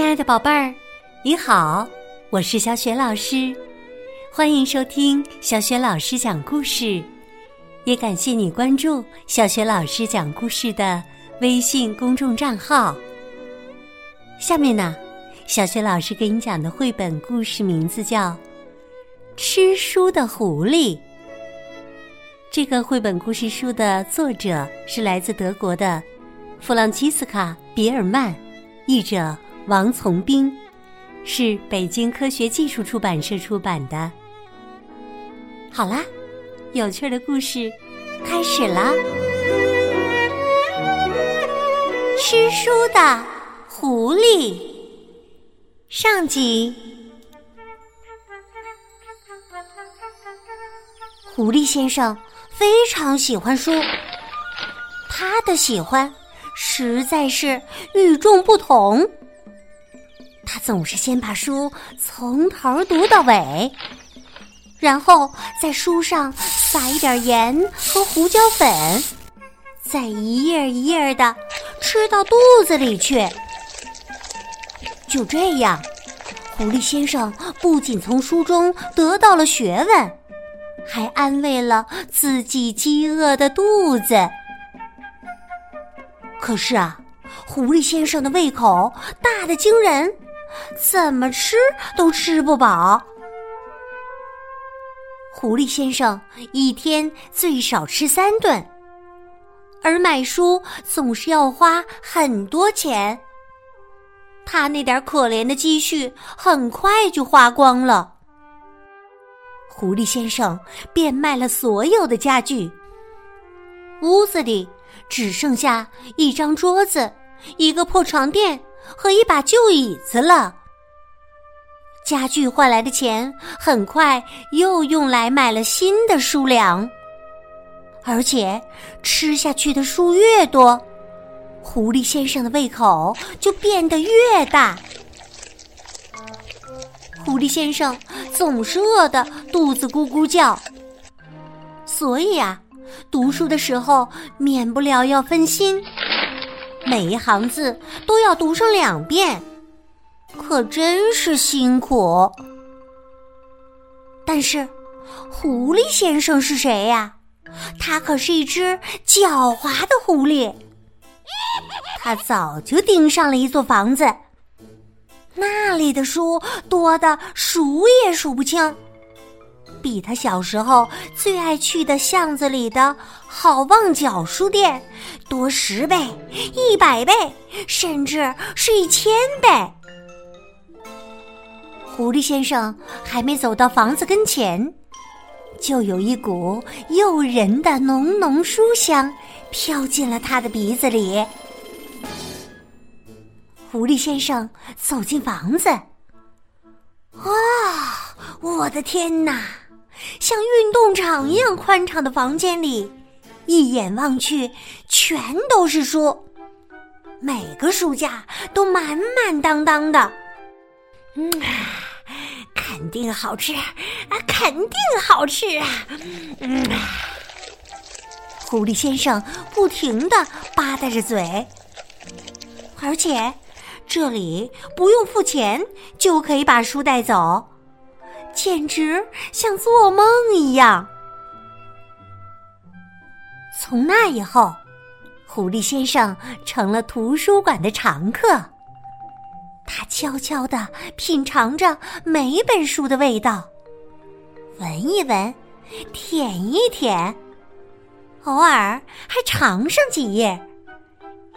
亲爱的宝贝儿，你好，我是小雪老师，欢迎收听小雪老师讲故事，也感谢你关注小雪老师讲故事的微信公众账号。下面呢，小雪老师给你讲的绘本故事名字叫《吃书的狐狸》。这个绘本故事书的作者是来自德国的弗朗基斯卡·比尔曼，译者。王从兵是北京科学技术出版社出版的。好啦，有趣的故事开始了。吃书的狐狸上集。狐狸先生非常喜欢书，他的喜欢实在是与众不同。他总是先把书从头读到尾，然后在书上撒一点盐和胡椒粉，再一页一页的吃到肚子里去。就这样，狐狸先生不仅从书中得到了学问，还安慰了自己饥饿的肚子。可是啊，狐狸先生的胃口大的惊人。怎么吃都吃不饱。狐狸先生一天最少吃三顿，而买书总是要花很多钱。他那点可怜的积蓄很快就花光了。狐狸先生变卖了所有的家具，屋子里只剩下一张桌子、一个破床垫。和一把旧椅子了。家具换来的钱很快又用来买了新的书粮，而且吃下去的书越多，狐狸先生的胃口就变得越大。狐狸先生总是饿得肚子咕咕叫，所以啊，读书的时候免不了要分心。每一行字都要读上两遍，可真是辛苦。但是，狐狸先生是谁呀？他可是一只狡猾的狐狸。他早就盯上了一座房子，那里的书多的数也数不清。比他小时候最爱去的巷子里的好望角书店多十倍、一百倍，甚至是一千倍。狐狸先生还没走到房子跟前，就有一股诱人的浓浓书香飘进了他的鼻子里。狐狸先生走进房子，啊，我的天哪！像运动场一样宽敞的房间里，一眼望去全都是书，每个书架都满满当当的。嗯，肯定好吃啊，肯定好吃啊！嗯，狐狸先生不停的吧嗒着嘴，而且这里不用付钱就可以把书带走。简直像做梦一样。从那以后，狐狸先生成了图书馆的常客。他悄悄的品尝着每本书的味道，闻一闻，舔一舔，偶尔还尝上几页。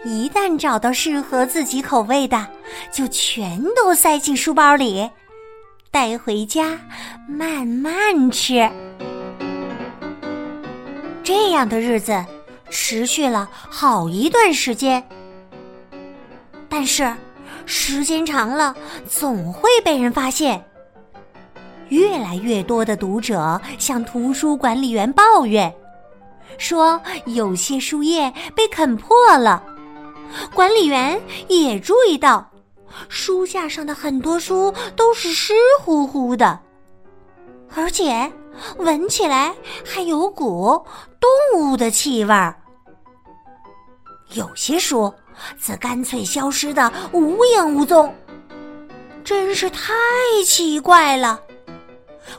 一旦找到适合自己口味的，就全都塞进书包里。带回家慢慢吃，这样的日子持续了好一段时间。但是时间长了，总会被人发现。越来越多的读者向图书管理员抱怨，说有些书页被啃破了。管理员也注意到。书架上的很多书都是湿乎乎的，而且闻起来还有股动物的气味儿。有些书则干脆消失的无影无踪，真是太奇怪了。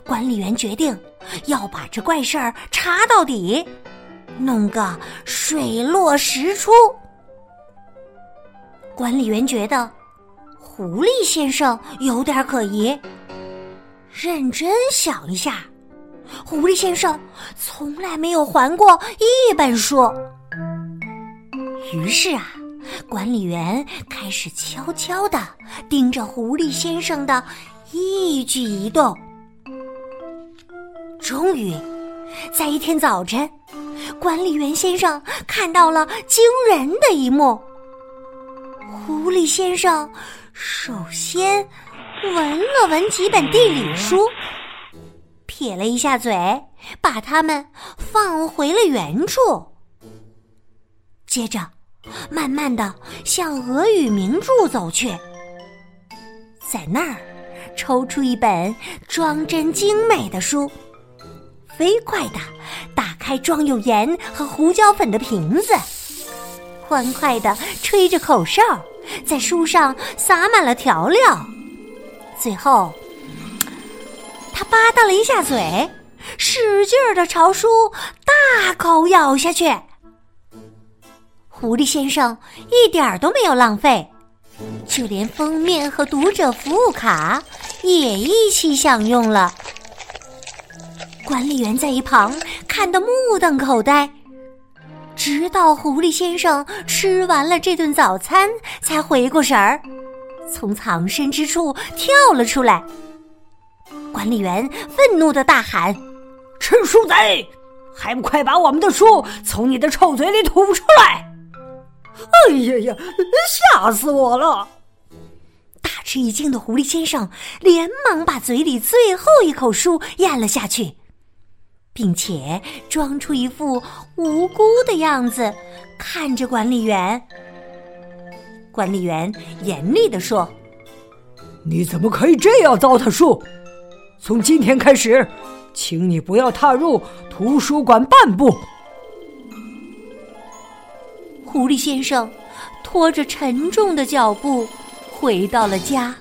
管理员决定要把这怪事儿查到底，弄个水落石出。管理员觉得狐狸先生有点可疑，认真想一下，狐狸先生从来没有还过一本书。于是啊，管理员开始悄悄的盯着狐狸先生的一举一动。终于，在一天早晨，管理员先生看到了惊人的一幕。狐狸先生首先闻了闻几本地理书，撇了一下嘴，把它们放回了原处。接着，慢慢的向俄语名著走去，在那儿抽出一本装帧精美的书，飞快的打开装有盐和胡椒粉的瓶子，欢快的吹着口哨。在书上撒满了调料，最后，吧嗒了一下嘴，使劲儿的朝书大口咬下去。狐狸先生一点儿都没有浪费，就连封面和读者服务卡也一起享用了。管理员在一旁看得目瞪口呆。直到狐狸先生吃完了这顿早餐，才回过神儿，从藏身之处跳了出来。管理员愤怒的大喊：“吃书贼，还不快把我们的书从你的臭嘴里吐出来！”哎呀呀，吓死我了！大吃一惊的狐狸先生连忙把嘴里最后一口书咽了下去。并且装出一副无辜的样子，看着管理员。管理员严厉的说：“你怎么可以这样糟蹋书？从今天开始，请你不要踏入图书馆半步。”狐狸先生拖着沉重的脚步回到了家，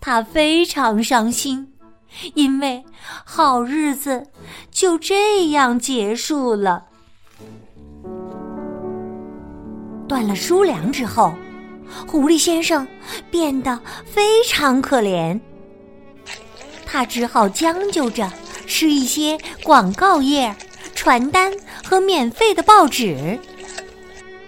他非常伤心。因为好日子就这样结束了。断了书粮之后，狐狸先生变得非常可怜。他只好将就着吃一些广告页、传单和免费的报纸。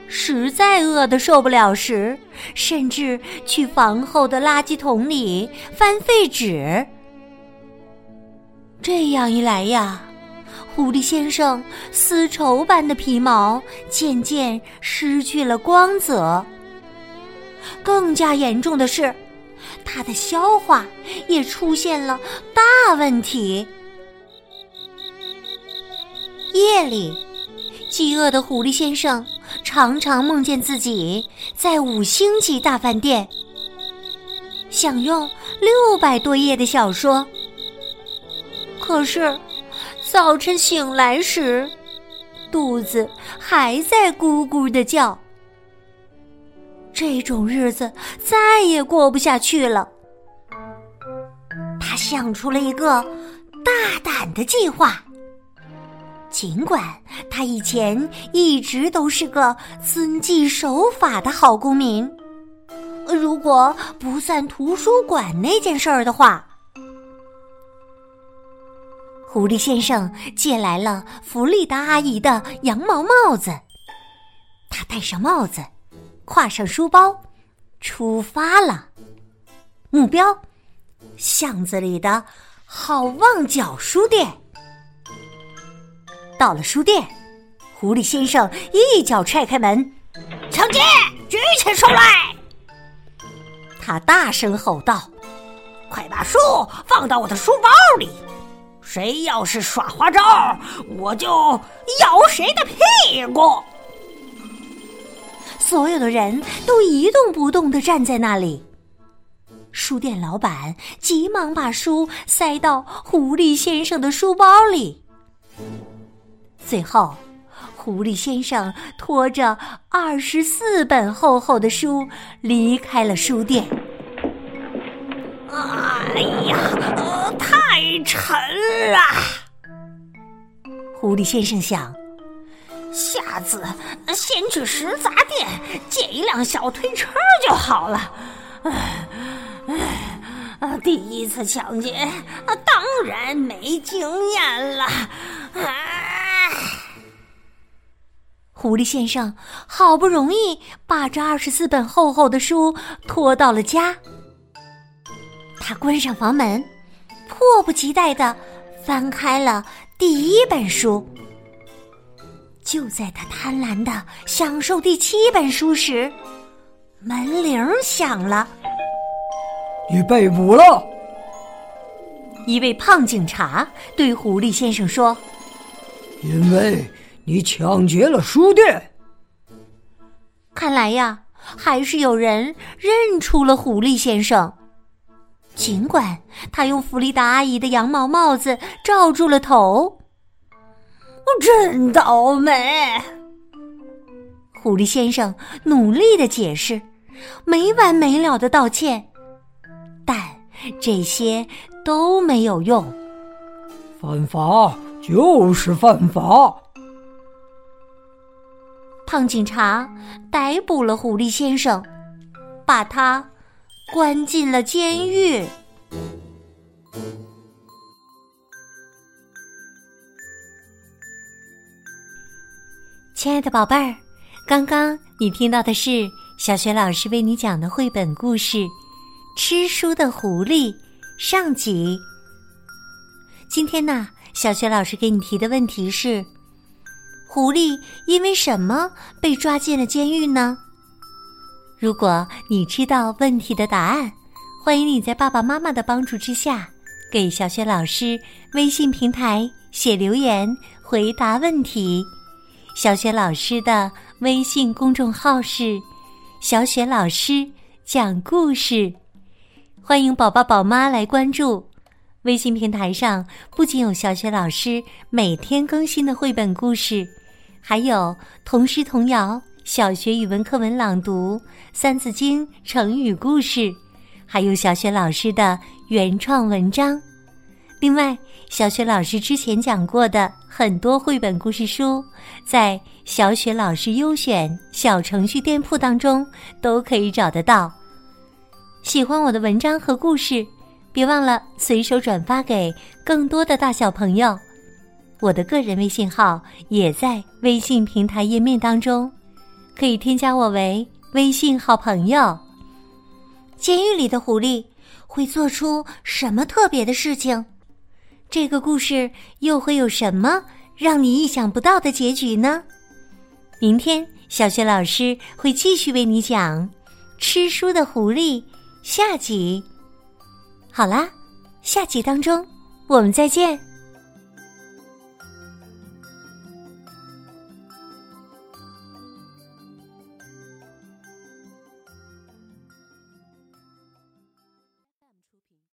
实在饿得受不了时，甚至去房后的垃圾桶里翻废纸。这样一来呀，狐狸先生丝绸般的皮毛渐渐失去了光泽。更加严重的是，他的消化也出现了大问题。夜里，饥饿的狐狸先生常常梦见自己在五星级大饭店享用六百多页的小说。可是，早晨醒来时，肚子还在咕咕的叫。这种日子再也过不下去了。他想出了一个大胆的计划。尽管他以前一直都是个遵纪守法的好公民，如果不算图书馆那件事儿的话。狐狸先生借来了弗利达阿姨的羊毛帽子，他戴上帽子，挎上书包，出发了。目标：巷子里的好望角书店。到了书店，狐狸先生一脚踹开门：“抢劫！举起手来！”他大声吼道：“快把书放到我的书包里！”谁要是耍花招，我就咬谁的屁股！所有的人都一动不动的站在那里。书店老板急忙把书塞到狐狸先生的书包里。最后，狐狸先生拖着二十四本厚厚的书离开了书店。哎呀，呃，太沉了。狐狸先生想，下次先去食杂店借一辆小推车就好了。唉，唉，第一次抢劫，当然没经验了。狐狸先生好不容易把这二十四本厚厚的书拖到了家，他关上房门，迫不及待的翻开了第一本书。就在他贪婪的享受第七本书时，门铃响了。你被捕了！一位胖警察对狐狸先生说：“因为你抢劫了书店。”看来呀，还是有人认出了狐狸先生。尽管他用弗里达阿姨的羊毛帽子罩住了头，真倒霉！狐狸先生努力的解释，没完没了的道歉。但这些都没有用，犯法就是犯法。胖警察逮捕了狐狸先生，把他关进了监狱。亲爱的宝贝儿，刚刚你听到的是小雪老师为你讲的绘本故事。吃书的狐狸上集。今天呢，小雪老师给你提的问题是：狐狸因为什么被抓进了监狱呢？如果你知道问题的答案，欢迎你在爸爸妈妈的帮助之下，给小雪老师微信平台写留言回答问题。小雪老师的微信公众号是“小雪老师讲故事”。欢迎宝宝宝妈来关注微信平台上，不仅有小雪老师每天更新的绘本故事，还有童诗童谣、小学语文课文朗读、三字经、成语故事，还有小雪老师的原创文章。另外，小雪老师之前讲过的很多绘本故事书，在小雪老师优选小程序店铺当中都可以找得到。喜欢我的文章和故事，别忘了随手转发给更多的大小朋友。我的个人微信号也在微信平台页面当中，可以添加我为微信好朋友。监狱里的狐狸会做出什么特别的事情？这个故事又会有什么让你意想不到的结局呢？明天小雪老师会继续为你讲吃书的狐狸。下集，好啦，下集当中我们再见。